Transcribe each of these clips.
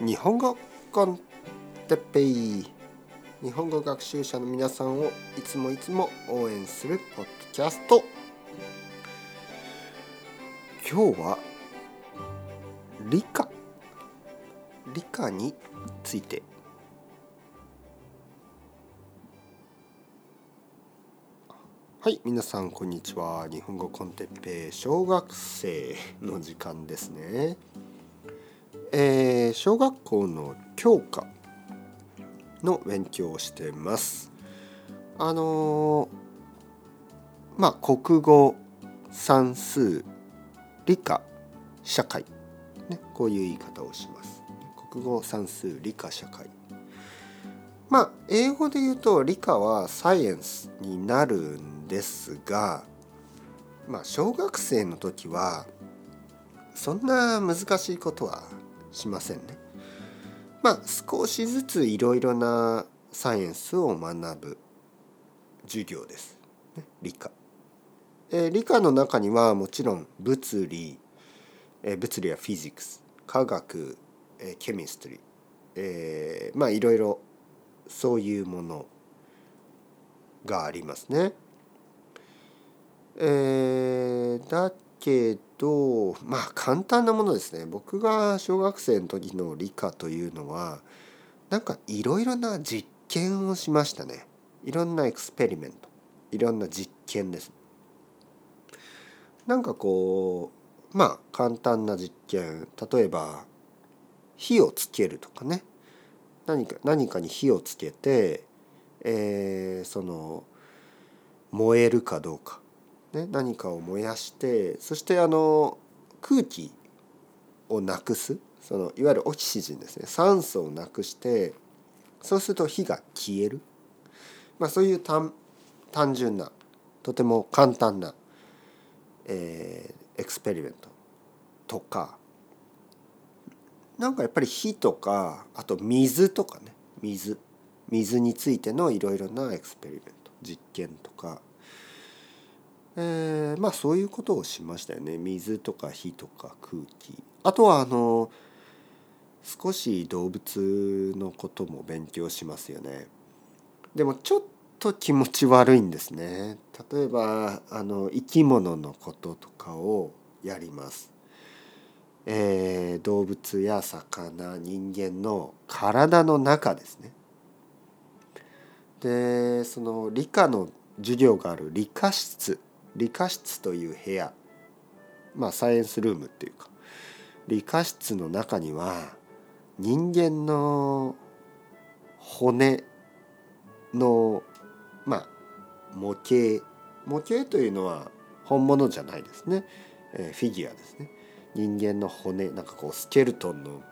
日本語コンテッペイ。日本語学習者の皆さんをいつもいつも応援するポッドキャスト。今日は理科。理科について。はい皆さんこんにちは。日本語コンテッペイ小学生の時間ですね。えー、小学校の教科の勉強をしてます。あのー、まあ国語算数理科社会ねこういう言い方をします。国語算数理科社会。まあ英語で言うと理科はサイエンスになるんですがまあ小学生の時はそんな難しいことはしませんね。まあ少しずついろいろなサイエンスを学ぶ授業です。ね、理科。えー、理科の中にはもちろん物理、えー、物理やフィジクス科学、えー、ケミストリー、えー、まあいろいろそういうものがありますね。えー、だけどまあ簡単なものですね。僕が小学生の時の理科というのはなんかいろいろな実験をしましたね。いろんなエクスペリメント。いろんな実験です。なんかこうまあ簡単な実験。例えば火をつけるとかね。何か何かに火をつけて、えー、その燃えるかどうか。ね、何かを燃やしてそしてあの空気をなくすそのいわゆるオキシジンですね酸素をなくしてそうすると火が消える、まあ、そういう単純なとても簡単な、えー、エクスペリメントとかなんかやっぱり火とかあと水とかね水水についてのいろいろなエクスペリメント実験とかえー、まあそういうことをしましたよね。水とか火とか空気。あとはあの少し動物のことも勉強しますよね。でもちょっと気持ち悪いんですね。例えばあの生き物のこととかをやります。えー、動物や魚人間の体の中ですね。でその理科の授業がある理科室。理科室という部屋。まあサイエンスルームっていうか。理科室の中には人間の骨のまあ模型。模型というのは本物じゃないですね、えー、フィギュアですね。人間の骨なんかこうスケルトンの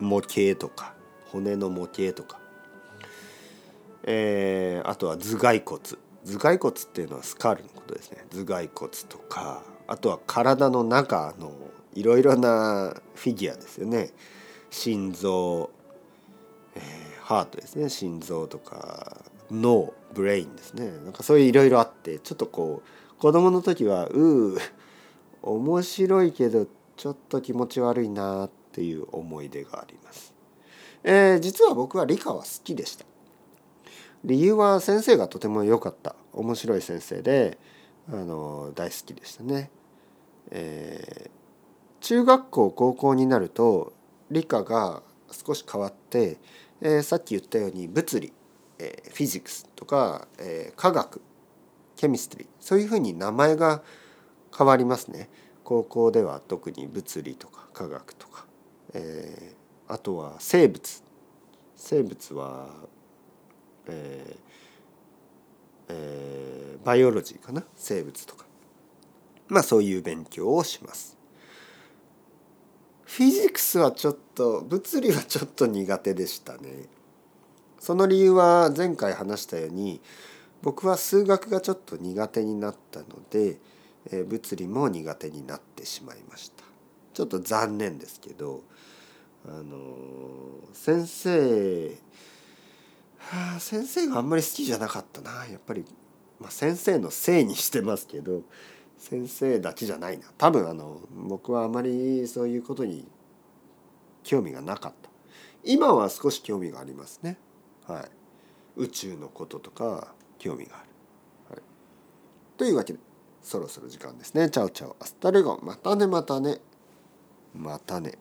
模型とか骨の模型とか、えー、あとは頭蓋骨。頭蓋骨っていうのはスカールのことですね頭蓋骨とかあとは体の中のいろいろなフィギュアですよね心臓、えー、ハートですね心臓とか脳ブレインですねなんかそういういろいろあってちょっとこう子供の時はうー面白いけどちょっと気持ち悪いなっていう思い出があります。えー、実は僕は理科は好きでした。理由は先生がとても良かった面白い先生であの大好きでしたね。えー、中学校高校になると理科が少し変わって、えー、さっき言ったように物理、えー、フィジクスとか、えー、科学ケミストリーそういうふうに名前が変わりますね。高校では特に物理とか科学とか、えー、あとは生物生物はえーえー、バイオロジーかな？生物とかまあそういう勉強をします。フィジクスはちょっと物理はちょっと苦手でしたね。その理由は前回話したように僕は数学がちょっと苦手になったので、えー、物理も苦手になってしまいました。ちょっと残念ですけどあのー、先生はあ、先生があんまり好きじゃなかったな。やっぱり、まあ、先生のせいにしてますけど先生だけじゃないな。多分あの僕はあまりそういうことに興味がなかった。今は少し興味がありますね。はい。宇宙のこととか興味がある、はい、というわけでそろそろ時間ですね。 Chao chao hasta luego。またねまたね。またね。